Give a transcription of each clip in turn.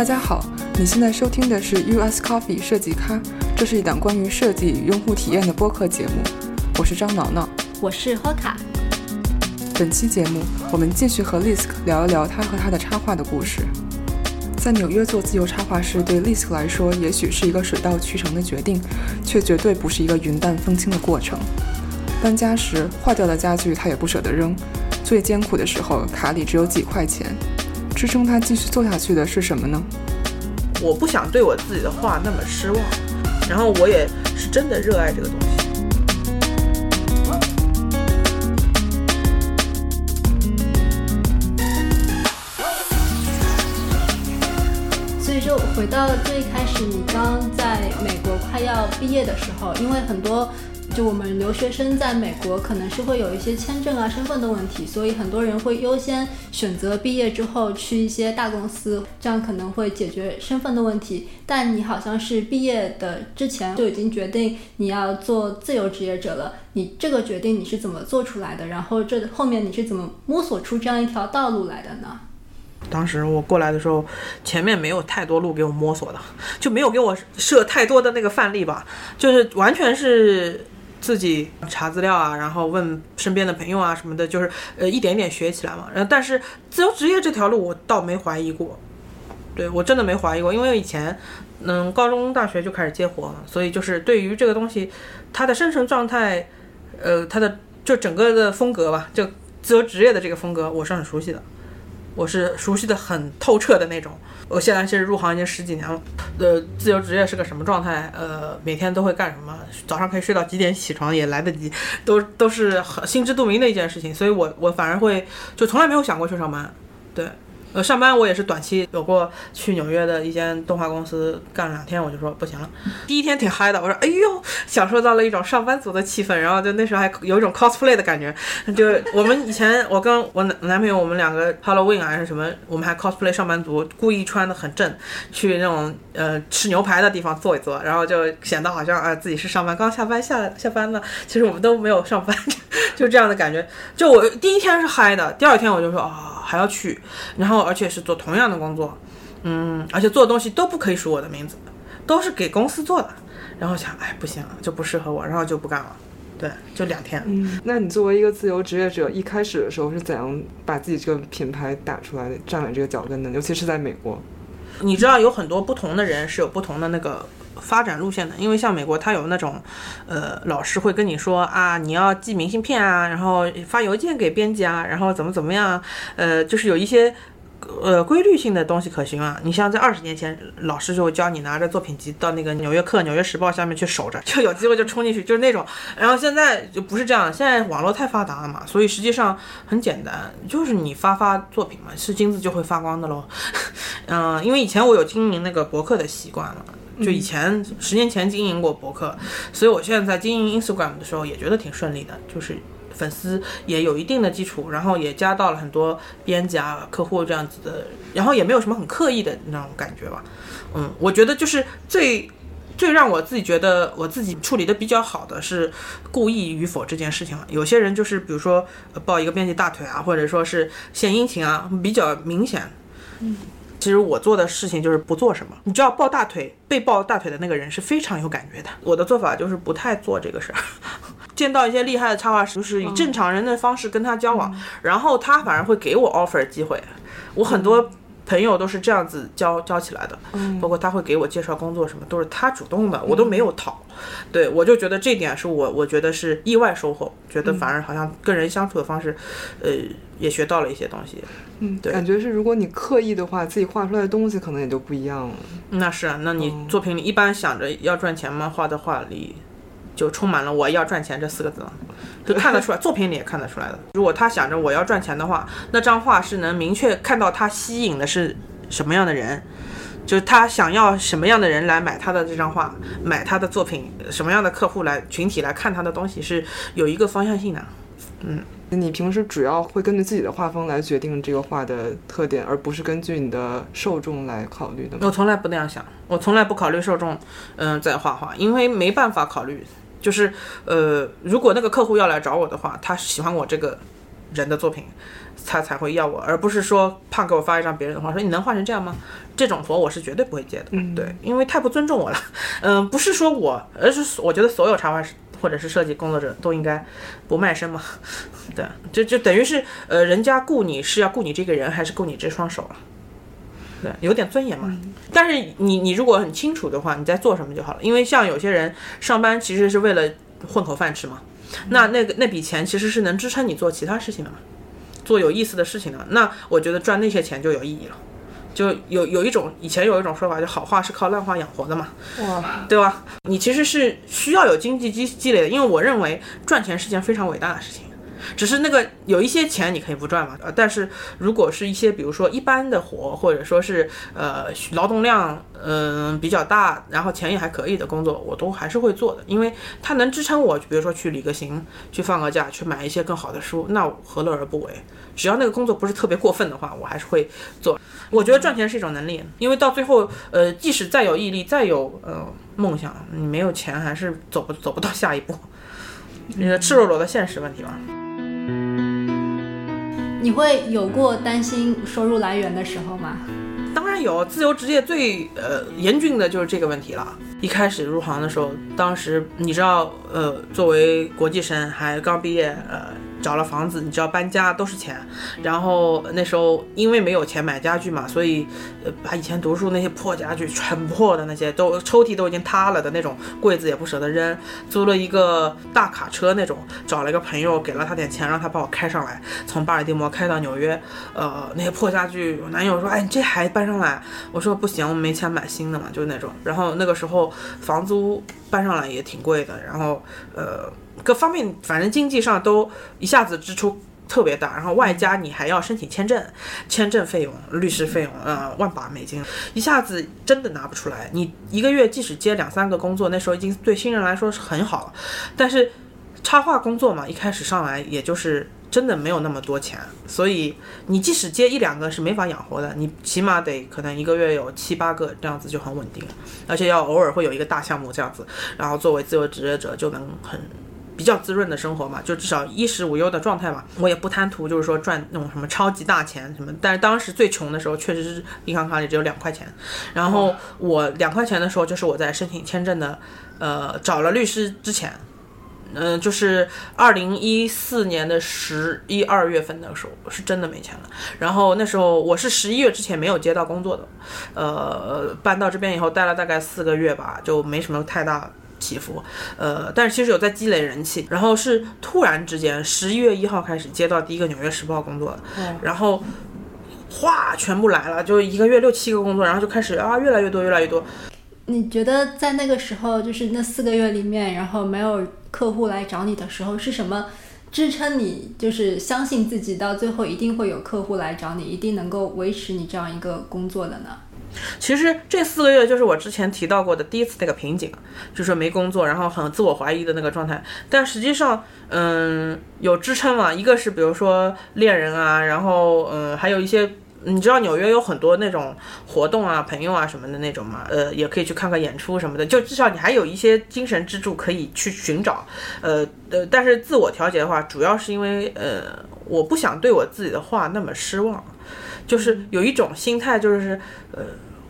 大家好，你现在收听的是 US Coffee 设计咖，这是一档关于设计与用户体验的播客节目。我是张挠挠，我是霍卡。本期节目，我们继续和 Lisk 聊一聊他和他的插画的故事。在纽约做自由插画师，对 Lisk 来说，也许是一个水到渠成的决定，却绝对不是一个云淡风轻的过程。搬家时，坏掉的家具他也不舍得扔。最艰苦的时候，卡里只有几块钱。支撑他继续做下去的是什么呢？我不想对我自己的画那么失望，然后我也是真的热爱这个东西。所以就回到最开始，你刚在美国快要毕业的时候，因为很多。我们留学生在美国可能是会有一些签证啊、身份的问题，所以很多人会优先选择毕业之后去一些大公司，这样可能会解决身份的问题。但你好像是毕业的之前就已经决定你要做自由职业者了，你这个决定你是怎么做出来的？然后这后面你是怎么摸索出这样一条道路来的呢？当时我过来的时候，前面没有太多路给我摸索的，就没有给我设太多的那个范例吧，就是完全是。自己查资料啊，然后问身边的朋友啊什么的，就是呃一点一点学起来嘛。然后但是自由职业这条路我倒没怀疑过，对我真的没怀疑过，因为以前嗯高中大学就开始接活了，所以就是对于这个东西它的生成状态，呃它的就整个的风格吧，就自由职业的这个风格我是很熟悉的，我是熟悉的很透彻的那种。我现在其实入行已经十几年了，呃，自由职业是个什么状态？呃，每天都会干什么？早上可以睡到几点起床也来得及，都都是很心知肚明的一件事情。所以我我反而会就从来没有想过去上班，对。呃，上班我也是短期有过去纽约的一间动画公司干了两天，我就说不行了。第一天挺嗨的，我说哎呦，享受到了一种上班族的气氛，然后就那时候还有一种 cosplay 的感觉。就我们以前我跟我男男朋友，我们两个 Halloween 还是什么，我们还 cosplay 上班族，故意穿的很正，去那种呃吃牛排的地方坐一坐，然后就显得好像啊自己是上班刚下班下下班了，其实我们都没有上班，就这样的感觉。就我第一天是嗨的，第二天我就说啊。还要去，然后而且是做同样的工作，嗯，而且做的东西都不可以署我的名字，都是给公司做的。然后想，哎，不行，就不适合我，然后就不干了。对，就两天。嗯，那你作为一个自由职业者，一开始的时候是怎样把自己这个品牌打出来的，站稳这个脚跟的？尤其是在美国，你知道有很多不同的人是有不同的那个。发展路线的，因为像美国，它有那种，呃，老师会跟你说啊，你要寄明信片啊，然后发邮件给编辑啊，然后怎么怎么样，呃，就是有一些，呃，规律性的东西可行啊。你像在二十年前，老师就会教你拿着作品集到那个《纽约客》《纽约时报》下面去守着，就有机会就冲进去，就是那种。然后现在就不是这样，现在网络太发达了嘛，所以实际上很简单，就是你发发作品嘛，是金子就会发光的喽。嗯，因为以前我有经营那个博客的习惯了。就以前十年前经营过博客，所以我现在在经营 Instagram 的时候也觉得挺顺利的，就是粉丝也有一定的基础，然后也加到了很多编辑啊、客户这样子的，然后也没有什么很刻意的那种感觉吧。嗯，我觉得就是最最让我自己觉得我自己处理的比较好的是故意与否这件事情了。有些人就是比如说抱一个编辑大腿啊，或者说是献殷勤啊，比较明显。嗯。其实我做的事情就是不做什么，你知道抱大腿被抱大腿的那个人是非常有感觉的。我的做法就是不太做这个事儿。见到一些厉害的插画师，就是以正常人的方式跟他交往，然后他反而会给我 offer 机会。我很多朋友都是这样子交交起来的，包括他会给我介绍工作什么，都是他主动的，我都没有讨。对我就觉得这点是我我觉得是意外收获，觉得反而好像跟人相处的方式，呃。也学到了一些东西，嗯，对，感觉是如果你刻意的话，自己画出来的东西可能也就不一样了。那是啊，那你作品里一般想着要赚钱吗？画的画里就充满了我要赚钱这四个字，就看得出来，作品里也看得出来的。如果他想着我要赚钱的话，那张画是能明确看到他吸引的是什么样的人，就是他想要什么样的人来买他的这张画，买他的作品，什么样的客户来群体来看他的东西是有一个方向性的，嗯。你平时主要会根据自己的画风来决定这个画的特点，而不是根据你的受众来考虑的吗？我从来不那样想，我从来不考虑受众，嗯，在画画，因为没办法考虑。就是，呃，如果那个客户要来找我的话，他喜欢我这个人的作品，他才会要我，而不是说怕给我发一张别人的画，说你能画成这样吗？这种活我是绝对不会接的，对，因为太不尊重我了。嗯，不是说我，而是我觉得所有插画师或者是设计工作者都应该不卖身嘛。对，就就等于是呃，人家雇你是要雇你这个人，还是雇你这双手啊？对，有点尊严嘛。但是你你如果很清楚的话，你在做什么就好了。因为像有些人上班其实是为了混口饭吃嘛，那那个那笔钱其实是能支撑你做其他事情的嘛，做有意思的事情的。那我觉得赚那些钱就有意义了。就有有一种以前有一种说法，就好话是靠烂话养活的嘛，哇，对吧？你其实是需要有经济积积累的，因为我认为赚钱是件非常伟大的事情。只是那个有一些钱你可以不赚嘛，呃，但是如果是一些比如说一般的活，或者说是呃劳动量嗯比较大，然后钱也还可以的工作，我都还是会做的，因为它能支撑我，比如说去旅个行，去放个假，去买一些更好的书，那何乐而不为？只要那个工作不是特别过分的话，我还是会做。我觉得赚钱是一种能力，因为到最后，呃，即使再有毅力，再有呃梦想，你没有钱还是走不走不到下一步，那个赤裸裸的现实问题吧。你会有过担心收入来源的时候吗？当然有，自由职业最呃严峻的就是这个问题了。一开始入行的时候，当时你知道，呃，作为国际生还刚毕业，呃。找了房子，你知道搬家都是钱，然后那时候因为没有钱买家具嘛，所以呃把以前读书那些破家具全破的那些都抽屉都已经塌了的那种柜子也不舍得扔，租了一个大卡车那种，找了一个朋友给了他点钱让他帮我开上来，从巴尔的摩开到纽约，呃那些破家具，我男友说哎你这还搬上来，我说不行，我没钱买新的嘛，就是那种，然后 那个时候房租搬上来也挺贵的，然后呃。各方面，反正经济上都一下子支出特别大，然后外加你还要申请签证，签证费用、律师费用，呃，万把美金，一下子真的拿不出来。你一个月即使接两三个工作，那时候已经对新人来说是很好了。但是插画工作嘛，一开始上来也就是真的没有那么多钱，所以你即使接一两个是没法养活的，你起码得可能一个月有七八个这样子就很稳定，而且要偶尔会有一个大项目这样子，然后作为自由职业者就能很。比较滋润的生活嘛，就至少衣食无忧的状态嘛。我也不贪图就是说赚那种什么超级大钱什么。但是当时最穷的时候，确实是银行卡里只有两块钱。然后我两块钱的时候，就是我在申请签证的，呃，找了律师之前，嗯，就是二零一四年的十一二月份的时候，是真的没钱了。然后那时候我是十一月之前没有接到工作的，呃，搬到这边以后待了大概四个月吧，就没什么太大。起伏，呃，但是其实有在积累人气，然后是突然之间，十一月一号开始接到第一个《纽约时报》工作，然后哗，全部来了，就一个月六七个工作，然后就开始啊，越来越多，越来越多。你觉得在那个时候，就是那四个月里面，然后没有客户来找你的时候，是什么支撑你，就是相信自己到最后一定会有客户来找你，一定能够维持你这样一个工作的呢？其实这四个月就是我之前提到过的第一次那个瓶颈，就是没工作，然后很自我怀疑的那个状态。但实际上，嗯，有支撑嘛。一个是比如说恋人啊，然后嗯，还有一些你知道纽约有很多那种活动啊、朋友啊什么的那种嘛，呃，也可以去看看演出什么的。就至少你还有一些精神支柱可以去寻找。呃呃，但是自我调节的话，主要是因为呃，我不想对我自己的话那么失望。就是有一种心态，就是呃，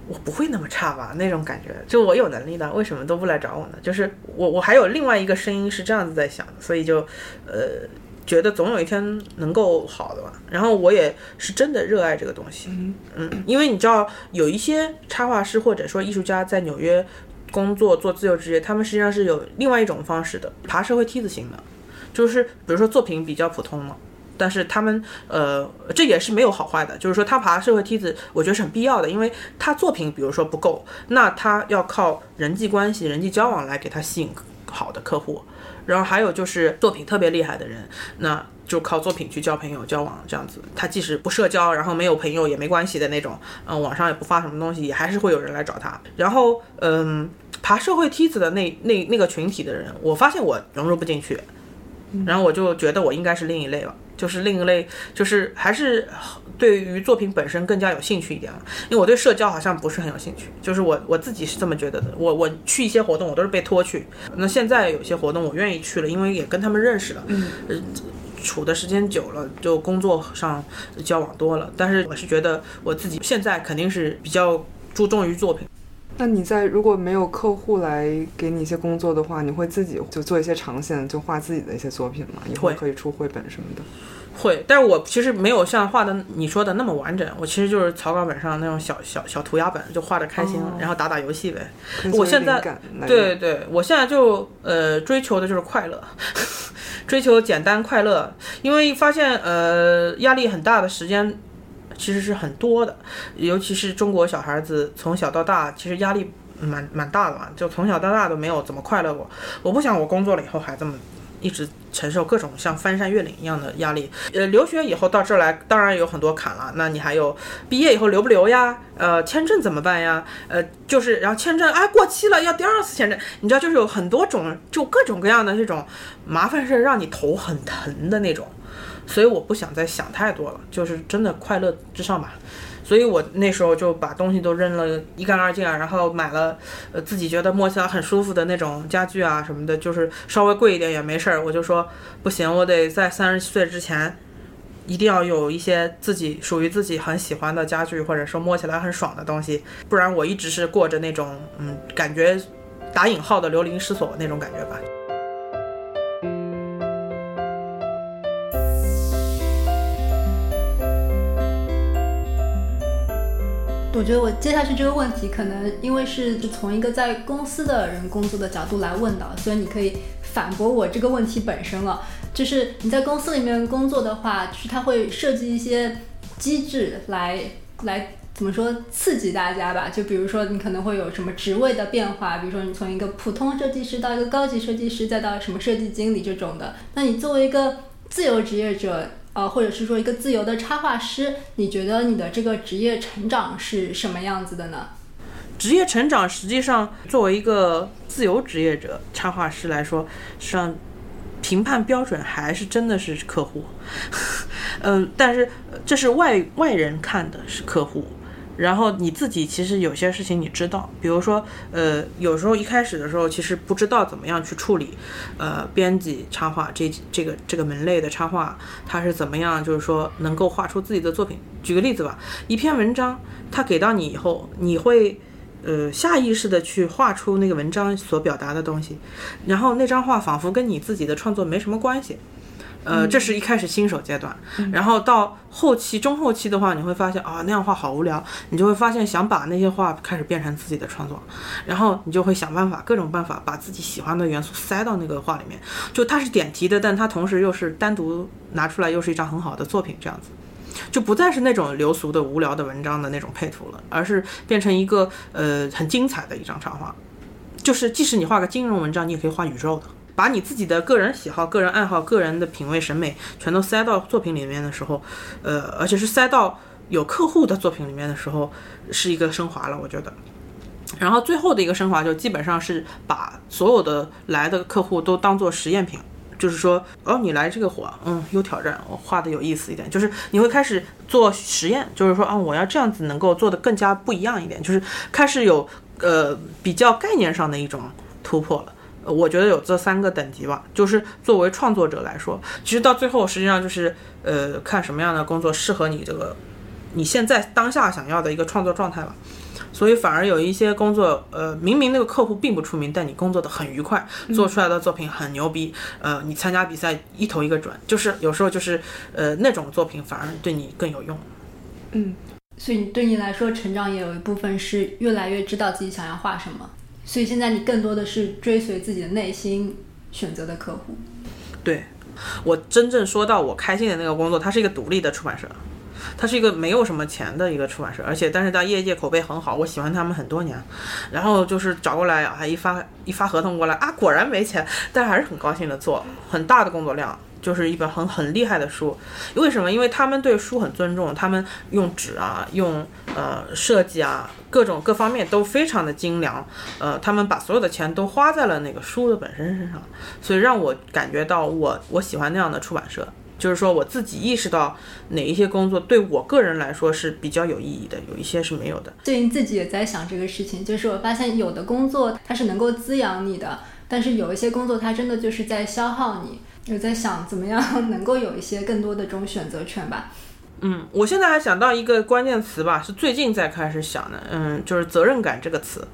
我不会那么差吧？那种感觉，就我有能力的，为什么都不来找我呢？就是我，我还有另外一个声音是这样子在想，所以就呃，觉得总有一天能够好的吧。然后我也是真的热爱这个东西，嗯，因为你知道，有一些插画师或者说艺术家在纽约工作做自由职业，他们实际上是有另外一种方式的，爬社会梯子型的，就是比如说作品比较普通嘛。但是他们，呃，这也是没有好坏的，就是说他爬社会梯子，我觉得是很必要的，因为他作品比如说不够，那他要靠人际关系、人际交往来给他吸引好的客户，然后还有就是作品特别厉害的人，那就靠作品去交朋友、交往这样子，他即使不社交，然后没有朋友也没关系的那种，嗯，网上也不发什么东西，也还是会有人来找他。然后，嗯，爬社会梯子的那那那个群体的人，我发现我融入不进去，然后我就觉得我应该是另一类了。就是另一类，就是还是对于作品本身更加有兴趣一点了。因为我对社交好像不是很有兴趣，就是我我自己是这么觉得的。我我去一些活动，我都是被拖去。那现在有些活动我愿意去了，因为也跟他们认识了，嗯，处的时间久了，就工作上交往多了。但是我是觉得我自己现在肯定是比较注重于作品。那你在如果没有客户来给你一些工作的话，你会自己就做一些长线，就画自己的一些作品吗？以后会可以出绘本什么的。会，但是我其实没有像画的你说的那么完整，我其实就是草稿本上那种小小小涂鸦本，就画的开心，哦然后打打游戏呗。我现在对对，我现在就呃追求的就是快乐，追求简单快乐，因为发现呃压力很大的时间其实是很多的，尤其是中国小孩子从小到大其实压力蛮蛮大的嘛，就从小到大都没有怎么快乐过。我不想我工作了以后还这么。一直承受各种像翻山越岭一样的压力，呃，留学以后到这儿来，当然有很多坎了。那你还有毕业以后留不留呀？呃，签证怎么办呀？呃，就是然后签证哎过期了，要第二次签证，你知道就是有很多种，就各种各样的这种麻烦事儿，让你头很疼的那种。所以我不想再想太多了，就是真的快乐至上吧。所以我那时候就把东西都扔了一干二净啊，然后买了呃自己觉得摸起来很舒服的那种家具啊什么的，就是稍微贵一点也没事儿。我就说不行，我得在三十岁之前。一定要有一些自己属于自己很喜欢的家具，或者说摸起来很爽的东西，不然我一直是过着那种嗯，感觉打引号的流离失所那种感觉吧。我觉得我接下去这个问题，可能因为是从一个在公司的人工作的角度来问的，所以你可以反驳我这个问题本身了。就是你在公司里面工作的话，就是它会设计一些机制来来怎么说刺激大家吧？就比如说你可能会有什么职位的变化，比如说你从一个普通设计师到一个高级设计师，再到什么设计经理这种的。那你作为一个自由职业者，呃，或者是说一个自由的插画师，你觉得你的这个职业成长是什么样子的呢？职业成长实际上作为一个自由职业者插画师来说，实际上评判标准还是真的是客户。嗯，但是这是外外人看的是客户。然后你自己其实有些事情你知道，比如说，呃，有时候一开始的时候其实不知道怎么样去处理，呃，编辑插画这这个这个门类的插画，它是怎么样，就是说能够画出自己的作品。举个例子吧，一篇文章它给到你以后，你会呃下意识的去画出那个文章所表达的东西，然后那张画仿佛跟你自己的创作没什么关系。呃，这是一开始新手阶段，然后到后期、中后期的话，你会发现啊，那样画好无聊，你就会发现想把那些画开始变成自己的创作，然后你就会想办法，各种办法把自己喜欢的元素塞到那个画里面，就它是点题的，但它同时又是单独拿出来，又是一张很好的作品，这样子。就不再是那种流俗的、无聊的文章的那种配图了，而是变成一个呃很精彩的一张插画。就是即使你画个金融文章，你也可以画宇宙的。把你自己的个人喜好、个人爱好、个人的品味、审美全都塞到作品里面的时候，呃，而且是塞到有客户的作品里面的时候，是一个升华了，我觉得。然后最后的一个升华就基本上是把所有的来的客户都当做实验品，就是说，哦，你来这个活，嗯，有挑战，我画的有意思一点，就是你会开始做实验，就是说，啊，我要这样子能够做的更加不一样一点，就是开始有呃比较概念上的一种突破了。呃我觉得有这三个等级吧，就是作为创作者来说，其实到最后实际上就是呃看什么样的工作适合你这个你现在当下想要的一个创作状态吧。所以反而有一些工作，呃，明明那个客户并不出名，但你工作的很愉快，做出来的作品很牛逼，呃，你参加比赛一头一个准，就是有时候就是呃那种作品反而对你更有用。嗯，所以对你来说，成长也有一部分是越来越知道自己想要画什么。所以现在你更多的是追随自己的内心选择的客户。对我真正说到我开心的那个工作，它是一个独立的出版社，它是一个没有什么钱的一个出版社，而且但是在业界口碑很好，我喜欢他们很多年。然后就是找过来，还一发一发合同过来啊，果然没钱，但还是很高兴的做，很大的工作量。就是一本很很厉害的书，为什么？因为他们对书很尊重，他们用纸啊，用呃设计啊，各种各方面都非常的精良，呃，他们把所有的钱都花在了那个书的本身身上，所以让我感觉到我我喜欢那样的出版社，就是说我自己意识到哪一些工作对我个人来说是比较有意义的，有一些是没有的。最近自己也在想这个事情，就是我发现有的工作它是能够滋养你的，但是有一些工作它真的就是在消耗你。有在想怎么样 能够有一些更多的这种选择权吧。嗯，我现在还想到一个关键词吧，是最近在开始想的，嗯，就是责任感这个词。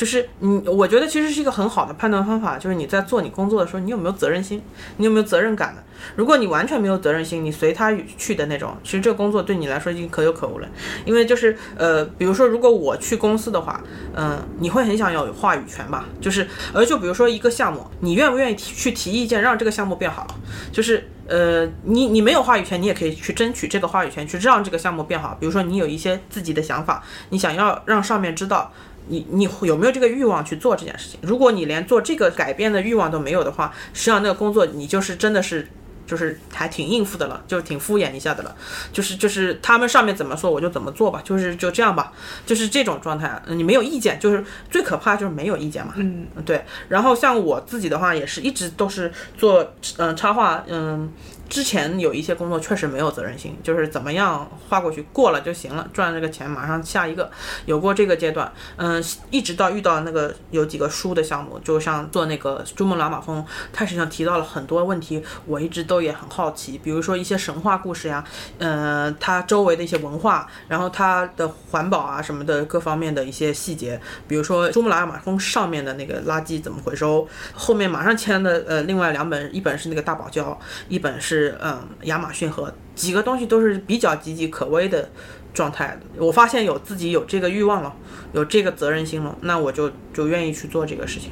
就是你，我觉得其实是一个很好的判断方法，就是你在做你工作的时候，你有没有责任心，你有没有责任感的。如果你完全没有责任心，你随他去的那种，其实这个工作对你来说已经可有可无了。因为就是呃，比如说如果我去公司的话，嗯，你会很想要有话语权吧？就是，而就比如说一个项目，你愿不愿意提去提意见，让这个项目变好？就是呃，你你没有话语权，你也可以去争取这个话语权，去让这个项目变好。比如说你有一些自己的想法，你想要让上面知道。你你有没有这个欲望去做这件事情？如果你连做这个改变的欲望都没有的话，实际上那个工作你就是真的是就是还挺应付的了，就挺敷衍一下的了，就是就是他们上面怎么说我就怎么做吧，就是就这样吧，就是这种状态。你没有意见，就是最可怕就是没有意见嘛。嗯，对。然后像我自己的话，也是一直都是做嗯插画嗯。之前有一些工作确实没有责任心，就是怎么样划过去过了就行了，赚这个钱马上下一个，有过这个阶段，嗯，一直到遇到那个有几个书的项目，就像做那个《珠穆朗玛峰》，它实际上提到了很多问题，我一直都也很好奇，比如说一些神话故事呀，嗯，它周围的一些文化，然后它的环保啊什么的各方面的一些细节，比如说珠穆朗玛峰上面的那个垃圾怎么回收，后面马上签的呃另外两本，一本是那个大堡礁，一本是。是嗯，亚马逊和几个东西都是比较岌岌可危的状态。我发现有自己有这个欲望了，有这个责任心了，那我就就愿意去做这个事情。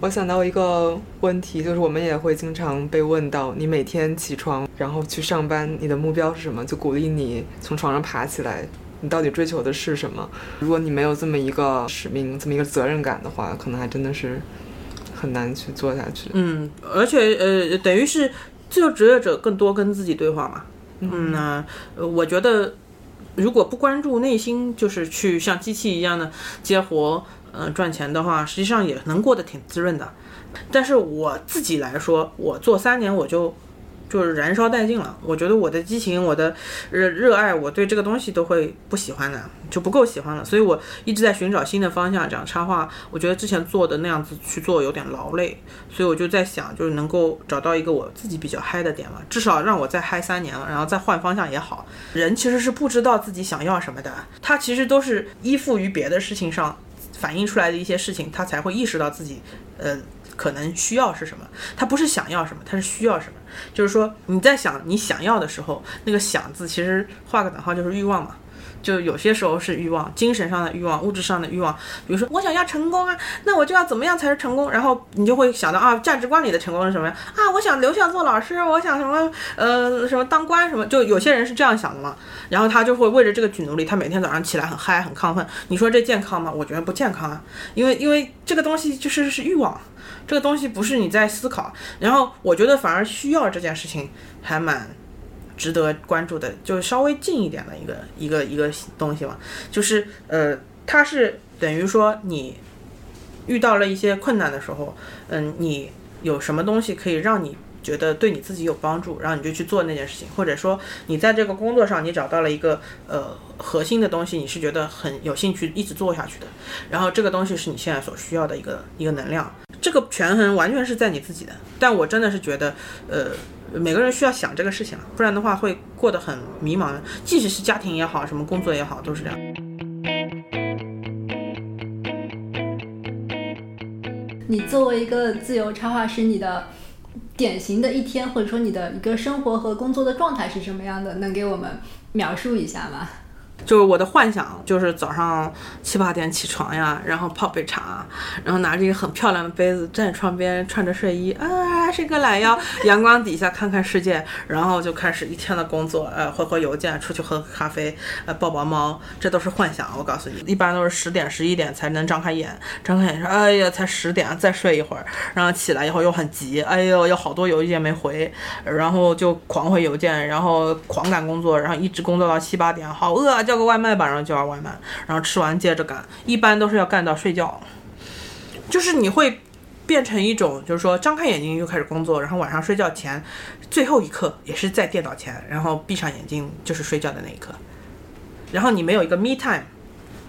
我想到一个问题，就是我们也会经常被问到：你每天起床然后去上班，你的目标是什么？就鼓励你从床上爬起来，你到底追求的是什么？如果你没有这么一个使命，这么一个责任感的话，可能还真的是很难去做下去。嗯，而且呃，等于是。自由职业者更多跟自己对话嘛，嗯，那我觉得如果不关注内心，就是去像机器一样的接活，嗯，赚钱的话，实际上也能过得挺滋润的。但是我自己来说，我做三年我就。就是燃烧殆尽了，我觉得我的激情，我的热热爱，我对这个东西都会不喜欢的，就不够喜欢了。所以我一直在寻找新的方向。讲插画，我觉得之前做的那样子去做有点劳累，所以我就在想，就是能够找到一个我自己比较嗨的点嘛，至少让我再嗨三年了，然后再换方向也好。人其实是不知道自己想要什么的，他其实都是依附于别的事情上反映出来的一些事情，他才会意识到自己，呃。可能需要是什么？他不是想要什么，他是需要什么。就是说你在想你想要的时候，那个“想”字其实画个等号就是欲望嘛。就有些时候是欲望，精神上的欲望，物质上的欲望。比如说我想要成功啊，那我就要怎么样才是成功？然后你就会想到啊，价值观里的成功是什么呀？啊，我想留校做老师，我想什么呃什么当官什么？就有些人是这样想的嘛。然后他就会为着这个去努力，他每天早上起来很嗨很亢奋。你说这健康吗？我觉得不健康啊，因为因为这个东西就是是欲望。这个东西不是你在思考，然后我觉得反而需要这件事情还蛮值得关注的，就稍微近一点的一个一个一个东西嘛，就是呃，它是等于说你遇到了一些困难的时候，嗯，你有什么东西可以让你觉得对你自己有帮助，然后你就去做那件事情，或者说你在这个工作上你找到了一个呃核心的东西，你是觉得很有兴趣一直做下去的，然后这个东西是你现在所需要的一个一个能量。这个权衡完全是在你自己的，但我真的是觉得，呃，每个人需要想这个事情不然的话会过得很迷茫。即使是家庭也好，什么工作也好，都是这样。你作为一个自由插画师，你的典型的一天，或者说你的一个生活和工作的状态是什么样的？能给我们描述一下吗？就是我的幻想，就是早上七八点起床呀，然后泡杯茶，然后拿着一个很漂亮的杯子站在窗边，穿着睡衣啊，伸个懒腰，阳光底下看看世界，然后就开始一天的工作，呃，回回邮件，出去喝咖啡，呃，抱抱猫，这都是幻想。我告诉你，一般都是十点十一点才能张开眼，张开眼说，哎呀，才十点，再睡一会儿，然后起来以后又很急，哎呦，有好多邮件没回，然后就狂回邮件，然后狂赶工作，然后一直工作到七八点，好饿啊。叫个外卖吧，然后叫外卖，然后吃完接着干，一般都是要干到睡觉。就是你会变成一种，就是说张开眼睛就开始工作，然后晚上睡觉前最后一刻也是在电脑前，然后闭上眼睛就是睡觉的那一刻。然后你没有一个 me time，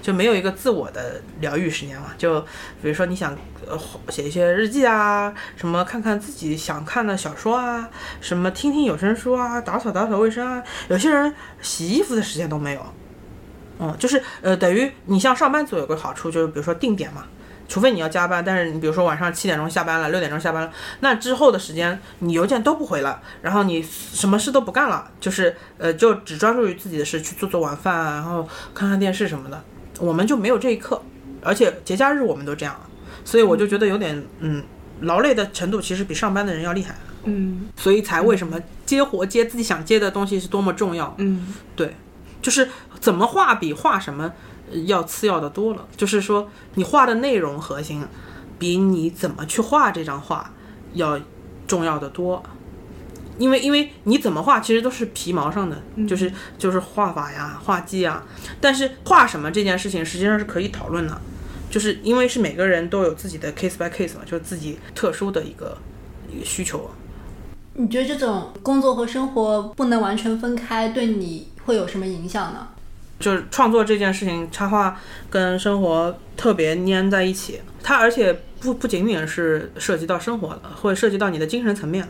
就没有一个自我的疗愈时间嘛。就比如说你想呃写一些日记啊，什么看看自己想看的小说啊，什么听听有声书啊，打扫打扫卫生啊。有些人洗衣服的时间都没有。嗯，就是呃，等于你像上班族有个好处，就是比如说定点嘛，除非你要加班，但是你比如说晚上七点钟下班了，六点钟下班了，那之后的时间你邮件都不回了，然后你什么事都不干了，就是呃，就只专注于自己的事，去做做晚饭啊，然后看看电视什么的。我们就没有这一刻，而且节假日我们都这样，所以我就觉得有点嗯，劳累的程度其实比上班的人要厉害。嗯所以才为什么接活接自己想接的东西是多么重要。嗯对，就是怎么画比画什么呃要次要的多了。就是说，你画的内容核心，比你怎么去画这张画要重要的多。因为因为你怎么画，其实都是皮毛上的，就是就是画法呀、画技啊。但是画什么这件事情，实际上是可以讨论的，就是因为是每个人都有自己的 case by case 嘛，就是自己特殊的一个一个需求。你觉得这种工作和生活不能完全分开，对你会有什么影响呢？就是创作这件事情，插画跟生活特别粘在一起。它而且不不仅仅是涉及到生活的，会涉及到你的精神层面。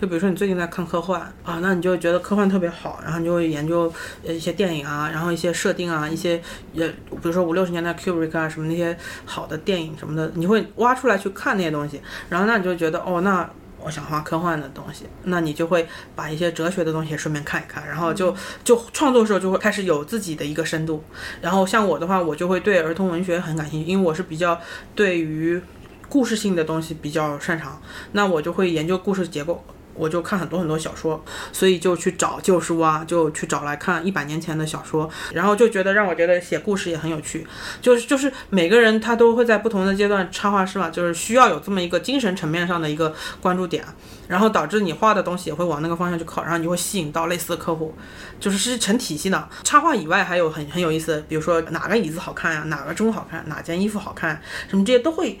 就比如说你最近在看科幻啊，那你就觉得科幻特别好，然后你就会研究呃一些电影啊，然后一些设定啊，一些也比如说五六十年代 Kubrick 啊什么那些好的电影什么的，你会挖出来去看那些东西，然后那你就觉得哦那。我想画科幻的东西，那你就会把一些哲学的东西也顺便看一看，然后就就创作的时候就会开始有自己的一个深度。然后像我的话，我就会对儿童文学很感兴趣，因为我是比较对于故事性的东西比较擅长，那我就会研究故事结构。我就看很多很多小说，所以就去找旧书啊，就去找来看一百年前的小说，然后就觉得让我觉得写故事也很有趣。就是就是每个人他都会在不同的阶段，插画师嘛，就是需要有这么一个精神层面上的一个关注点，然后导致你画的东西也会往那个方向去靠，然后你会吸引到类似的客户，就是是成体系的。插画以外还有很很有意思，比如说哪个椅子好看呀，哪个钟好看，哪件衣服好看，什么这些都会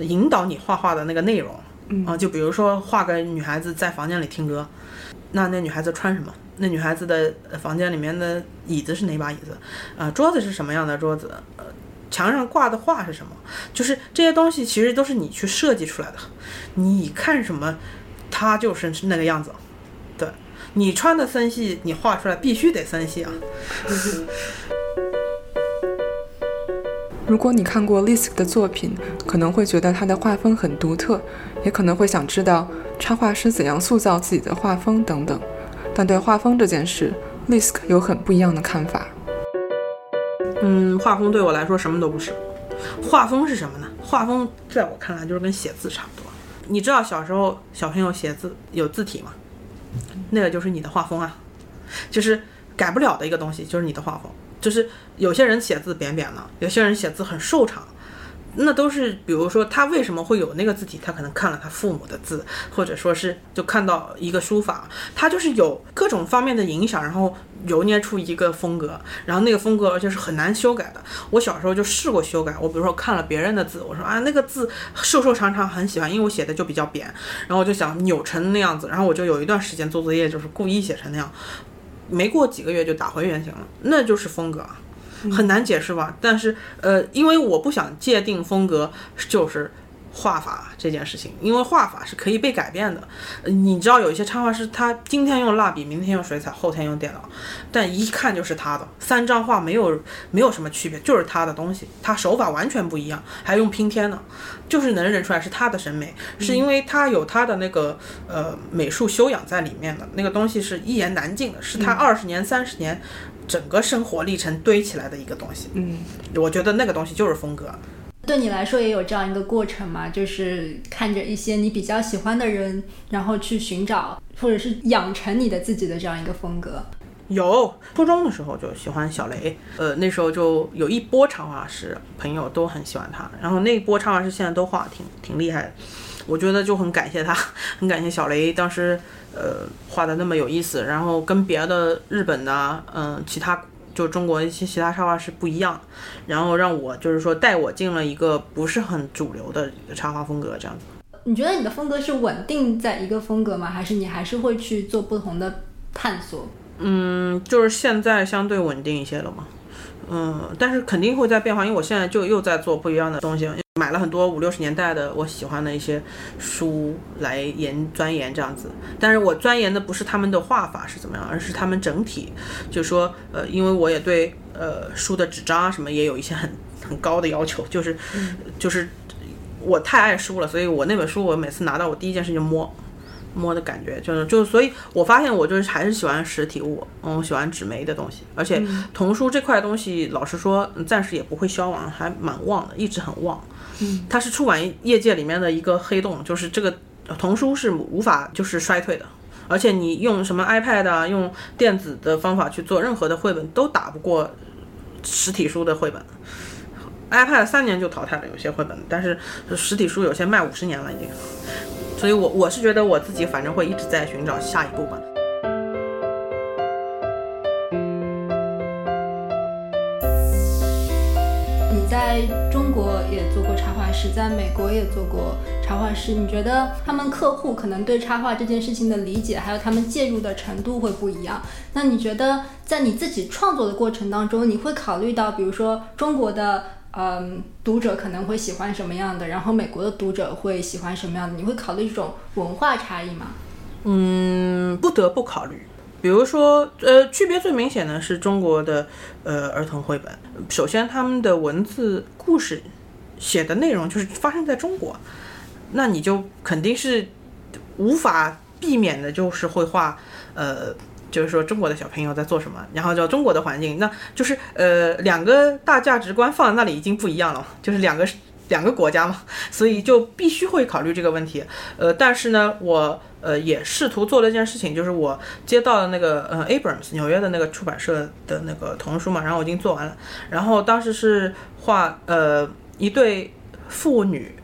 引导你画画的那个内容。啊，就比如说画个女孩子在房间里听歌，那那女孩子穿什么？那女孩子的房间里面的椅子是哪把椅子？啊、桌子是什么样的桌子？呃，墙上挂的画是什么？就是这些东西其实都是你去设计出来的。你看什么，它就是那个样子。对你穿的森系，你画出来必须得森系啊。如果你看过 Lisk 的作品，可能会觉得他的画风很独特，也可能会想知道插画师怎样塑造自己的画风等等。但对画风这件事，Lisk 有很不一样的看法。嗯，画风对我来说什么都不是。画风是什么呢？画风在我看来就是跟写字差不多。你知道小时候小朋友写字有字体吗？那个就是你的画风啊，就是改不了的一个东西，就是你的画风。就是有些人写字扁扁的，有些人写字很瘦长，那都是比如说他为什么会有那个字体，他可能看了他父母的字，或者说是就看到一个书法，他就是有各种方面的影响，然后揉捏出一个风格，然后那个风格而且是很难修改的。我小时候就试过修改，我比如说看了别人的字，我说啊那个字瘦瘦长长很喜欢，因为我写的就比较扁，然后我就想扭成那样子，然后我就有一段时间做作业就是故意写成那样。没过几个月就打回原形了，那就是风格，很难解释吧？但是呃，因为我不想界定风格就是画法这件事情，因为画法是可以被改变的。呃你知道有一些插画师，他今天用蜡笔，明天用水彩，后天用电脑，但一看就是他的，三张画没有没有什么区别，就是他的东西，他手法完全不一样，还用拼贴呢，就是能认出来是他的审美，是因为他有他的那个呃美术修养在里面的，那个东西是一言难尽的，是他二十年、三十年整个生活历程堆起来的一个东西。嗯，我觉得那个东西就是风格。对你来说也有这样一个过程吗？就是看着一些你比较喜欢的人，然后去寻找或者是养成你的自己的这样一个风格。有初中的时候就喜欢小雷，呃，那时候就有一波插画师朋友都很喜欢他，然后那一波插画师现在都画挺挺厉害的，我觉得就很感谢他，很感谢小雷当时呃画的那么有意思，然后跟别的日本的嗯、其他就中国一些其他插画师不一样，然后让我就是说带我进了一个不是很主流的一个插画风格这样子。你觉得你的风格是稳定在一个风格吗？还是你还是会去做不同的探索？嗯，就是现在相对稳定一些了嘛。嗯，但是肯定会在变化，因为我现在就又在做不一样的东西，买了很多五六十年代的我喜欢的一些书来研钻研这样子。但是我钻研的不是他们的画法是怎么样，而是他们整体，就是说，呃，因为我也对呃书的纸张啊什么也有一些很很高的要求，就是就是我太爱书了，所以我那本书我每次拿到我第一件事就摸。摸的感觉就是就是，所以我发现我就是还是喜欢实体物，嗯，喜欢纸媒的东西，而且童书这块东西，老实说，暂时也不会消亡，还蛮旺的，一直很旺。嗯，它是出版业界里面的一个黑洞，就是这个童书是无法就是衰退的，而且你用什么 iPad 啊，用电子的方法去做任何的绘本，都打不过实体书的绘本。iPad 三年就淘汰了有些绘本，但是实体书有些卖五十年了已经。所以，我我是觉得我自己反正会一直在寻找下一步吧。你在中国也做过插画师，在美国也做过插画师，你觉得他们客户可能对插画这件事情的理解，还有他们介入的程度会不一样？那你觉得在你自己创作的过程当中，你会考虑到，比如说中国的？嗯，读者可能会喜欢什么样的？然后美国的读者会喜欢什么样的？你会考虑这种文化差异吗？嗯，不得不考虑。比如说，呃，区别最明显的是中国的呃儿童绘本。首先，他们的文字故事写的内容就是发生在中国，那你就肯定是无法避免的，就是会画呃。就是说中国的小朋友在做什么，然后叫中国的环境，那就是呃两个大价值观放在那里已经不一样了，就是两个两个国家嘛，所以就必须会考虑这个问题。呃，但是呢，我呃也试图做了一件事情，就是我接到了那个呃 Abrams 纽约的那个出版社的那个童书嘛，然后我已经做完了，然后当时是画呃一对父女。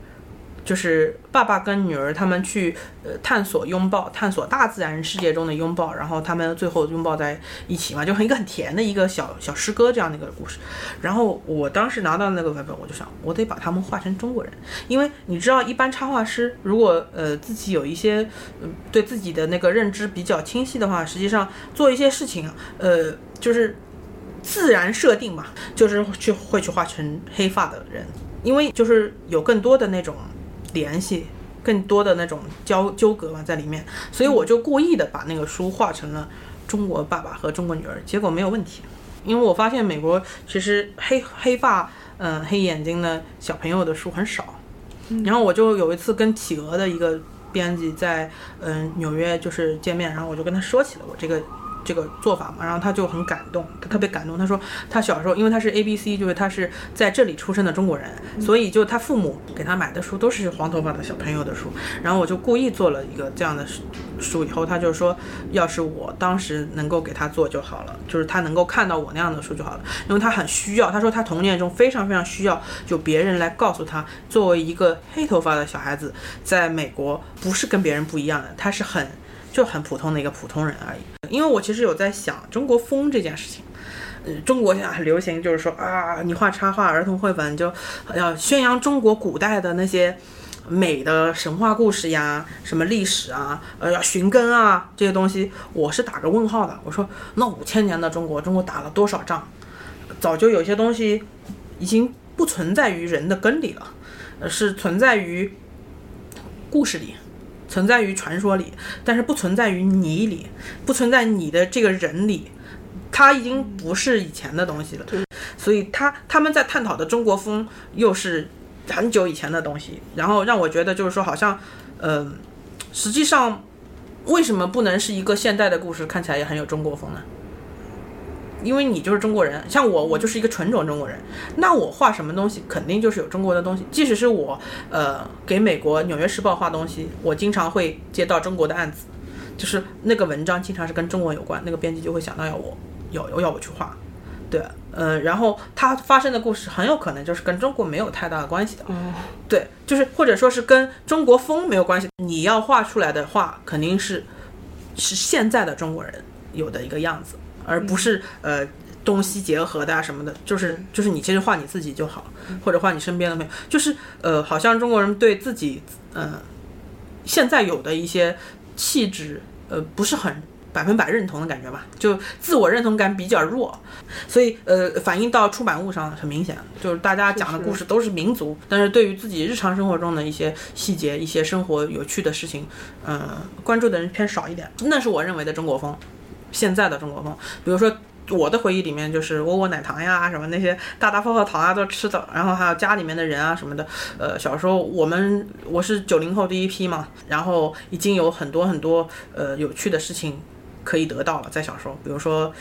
就是爸爸跟女儿他们去呃探索拥抱，探索大自然世界中的拥抱，然后他们最后拥抱在一起嘛，就很一个很甜的一个小小诗歌这样的一个故事。然后我当时拿到那个文本，我就想，我得把他们画成中国人，因为你知道，一般插画师如果呃自己有一些呃对自己的那个认知比较清晰的话，实际上做一些事情呃就是自然设定嘛，就是去会去画成黑发的人，因为就是有更多的那种。联系更多的那种交纠葛嘛在里面，所以我就故意的把那个书画成了中国爸爸和中国女儿，结果没有问题，因为我发现美国其实黑黑发嗯黑眼睛的小朋友的书很少，然后我就有一次跟企鹅的一个编辑在嗯纽约就是见面，然后我就跟他说起了我这个。这个做法嘛，然后他就很感动，他特别感动。他说他小时候，因为他是 A B C，就是他是在这里出生的中国人，所以就他父母给他买的书都是黄头发的小朋友的书。然后我就故意做了一个这样的书，以后他就说，要是我当时能够给他做就好了，就是他能够看到我那样的书就好了，因为他很需要。他说他童年中非常非常需要，就别人来告诉他，作为一个黑头发的小孩子，在美国不是跟别人不一样的，他是很。就很普通的一个普通人而已，因为我其实有在想中国风这件事情，嗯，中国现在很流行，就是说啊，你画插画儿童绘本就要宣扬中国古代的那些美的神话故事呀，什么历史啊，呃，要寻根啊这些东西，我是打个问号的。我说那五千年的中国，中国打了多少仗？早就有些东西已经不存在于人的根里了，呃，是存在于故事里。存在于传说里，但是不存在于你里，不存在你的这个人里，它已经不是以前的东西了。所以他他们在探讨的中国风又是很久以前的东西，然后让我觉得就是说，好像，呃，实际上为什么不能是一个现代的故事，看起来也很有中国风呢？因为你就是中国人，像我，我就是一个纯种中国人，那我画什么东西肯定就是有中国的东西。即使是我，呃，给美国《纽约时报》画东西，我经常会接到中国的案子，就是那个文章经常是跟中国有关，那个编辑就会想到要我，要要我去画，对，嗯，然后它发生的故事很有可能就是跟中国没有太大的关系的，对，就是或者说是跟中国风没有关系。你要画出来的画肯定是是现在的中国人有的一个样子。而不是呃东西结合的啊什么的，就是就是你其实画你自己就好，或者画你身边的朋友，就是呃好像中国人对自己呃现在有的一些气质呃不是很百分百认同的感觉吧，就自我认同感比较弱，所以呃反映到出版物上很明显，就是大家讲的故事都是民族，但是对于自己日常生活中的一些细节、一些生活有趣的事情，嗯、关注的人偏少一点，那是我认为的中国风，现在的中国风，比如说。我的回忆里面就是窝窝奶糖呀，什么那些大大泡泡糖啊都吃的，然后还有家里面的人啊什么的。呃，小时候我们我是九零后第一批嘛，然后已经有很多很多呃有趣的事情可以得到了，在小时候，比如说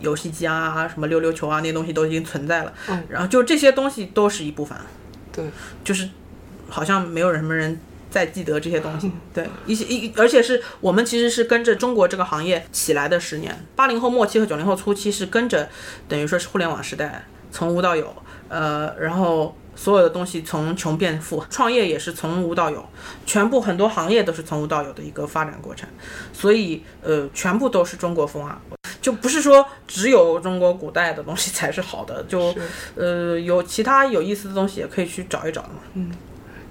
游戏机啊，什么溜溜球啊，那些东西都已经存在了。嗯然后就这些东西都是一部分，对，就是好像没有什么人在记得这些东西。对，一些一而且是我们其实是跟着中国这个行业起来的十年，八零后末期和九零后初期是跟着，等于说是互联网时代从无到有，呃，然后。所有的东西从穷变富，创业也是从无到有，全部很多行业都是从无到有的一个发展过程，所以呃，全部都是中国风啊，就不是说只有中国古代的东西才是好的，就呃有其他有意思的东西也可以去找一找的嘛。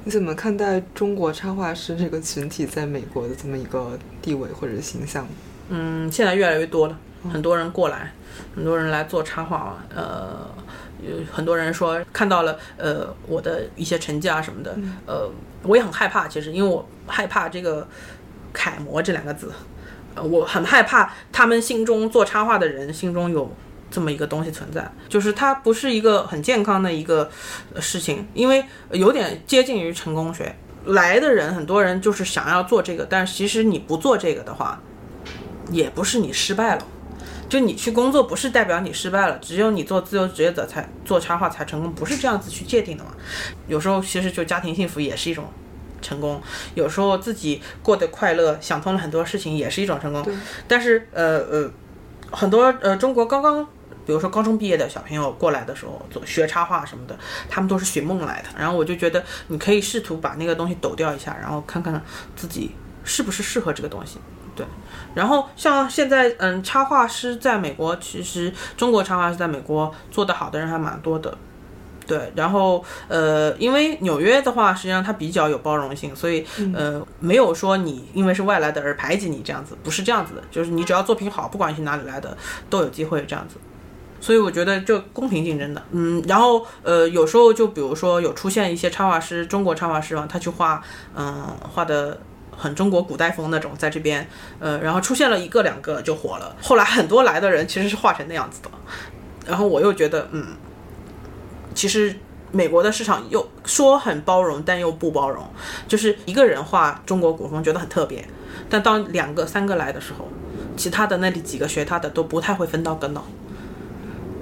你怎么看待中国插画师这个群体在美国的这么一个地位或者形象？嗯，现在越来越多了，很多人过来，很多人来做插画嘛，呃，有很多人说看到了呃我的一些成绩啊什么的，呃，我也很害怕，其实因为我害怕这个“楷模”这两个字，呃，我很害怕他们心中做插画的人心中有。这么一个东西存在，就是它不是一个很健康的一个事情，因为有点接近于成功学。来的人，很多人就是想要做这个，但是其实你不做这个的话，也不是你失败了。就你去工作不是代表你失败了，只有你做自由职业者才做插画才成功，不是这样子去界定的嘛？有时候其实就家庭幸福也是一种成功，有时候自己过得快乐，想通了很多事情也是一种成功。但是呃呃，很多呃中国刚刚。比如说高中毕业的小朋友过来的时候，做学插画什么的，他们都是寻梦来的。然后我就觉得，你可以试图把那个东西抖掉一下，然后看看自己是不是适合这个东西。对，然后像现在，嗯，插画师在美国，其实中国插画师在美国做得好的人还蛮多的。对，然后呃，因为纽约的话，实际上它比较有包容性，所以呃，没有说你因为是外来的而排挤你这样子，不是这样子的，就是你只要作品好，不管你是哪里来的，都有机会这样子。所以我觉得就公平竞争的，嗯，然后呃，有时候就比如说有出现一些插画师，中国插画师嘛，他去画，嗯，画的很中国古代风那种，在这边，呃，然后出现了一个两个就火了，后来很多来的人其实是画成那样子的，然后我又觉得，嗯，其实美国的市场又说很包容，但又不包容，就是一个人画中国古风觉得很特别，但当两个三个来的时候，其他的那里几个学他的都不太会分到跟到。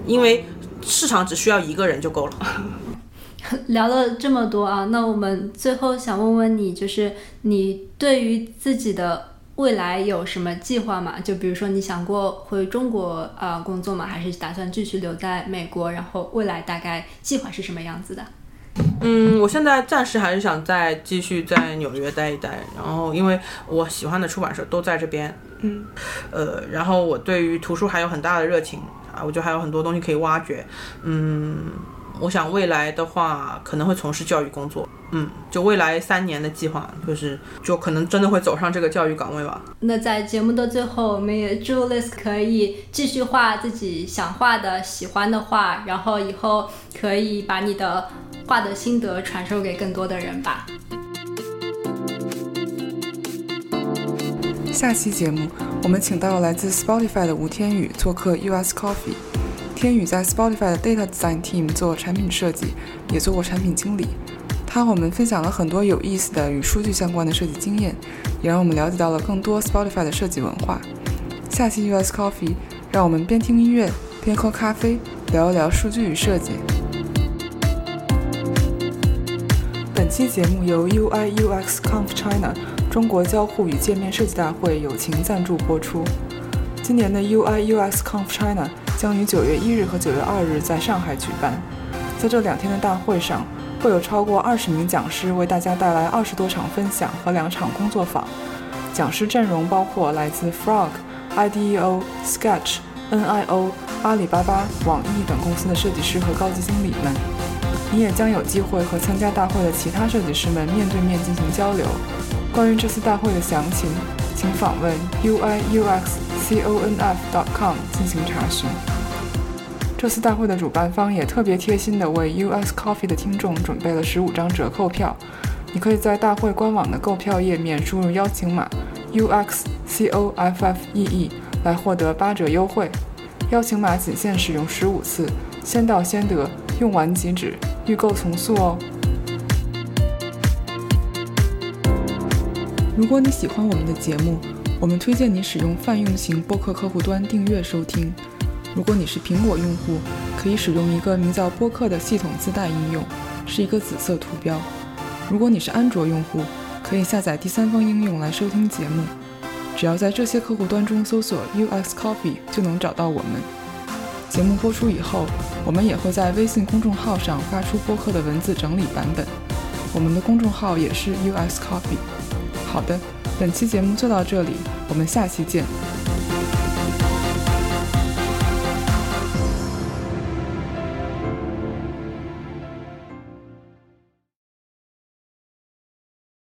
因为市场只需要一个人就够了。聊了这么多啊，那我们最后想问问你，就是你对于自己的未来有什么计划吗？就比如说你想过回中国啊、呃、工作吗？还是打算继续留在美国？然后未来大概计划是什么样子的？嗯，我现在暂时还是想再继续在纽约待一待，然后因为我喜欢的出版社都在这边，嗯，呃，然后我对于图书还有很大的热情啊，我觉得还有很多东西可以挖掘，嗯，我想未来的话可能会从事教育工作，嗯，就未来三年的计划就是就可能真的会走上这个教育岗位吧。那在节目的最后，我们也祝 Liz 可以继续画自己想画的、喜欢的画，然后以后可以把你的画的心得传授给更多的人吧。下期节目，我们请到来自 Spotify 的吴天宇做客 US Coffee。天宇在 Spotify 的 Data Design Team 做产品设计，也做过产品经理。他和我们分享了很多有意思的与数据相关的设计经验，也让我们了解到了更多 Spotify 的设计文化。下期 US Coffee，让我们边听音乐边喝咖啡，聊一聊数据与设计。本期节目由 UI UX Conf China 中国交互与界面设计大会友情赞助播出。今年的 UI UX Conf China 将于九月一日和九月二日在上海举办。在这两天的大会上，会有超过二十名讲师为大家带来二十多场分享和两场工作坊。讲师阵容包括来自 Frog、IDEO、Sketch、NIO、阿里巴巴、网易等公司的设计师和高级经理们。你也将有机会和参加大会的其他设计师们面对面进行交流。关于这次大会的详情，请访问 uiuxconf.com 进行查询。这次大会的主办方也特别贴心地为 US Coffee 的听众准备了十五张折扣票，你可以在大会官网的购票页面输入邀请码 UXCOFFEE 来获得八折优惠。邀请码仅限使用十五次，先到先得，用完即止，预购从速哦。如果你喜欢我们的节目，我们推荐你使用泛用型播客客户端订阅收听。如果你是苹果用户，可以使用一个名叫播客的系统自带应用，是一个紫色图标。如果你是安卓用户，可以下载第三方应用来收听节目。只要在这些客户端中搜索 UX Coffee，就能找到我们。节目播出以后，我们也会在微信公众号上发出播客的文字整理版本。我们的公众号也是 UX Coffee。好的，本期节目就到这里，我们下期见。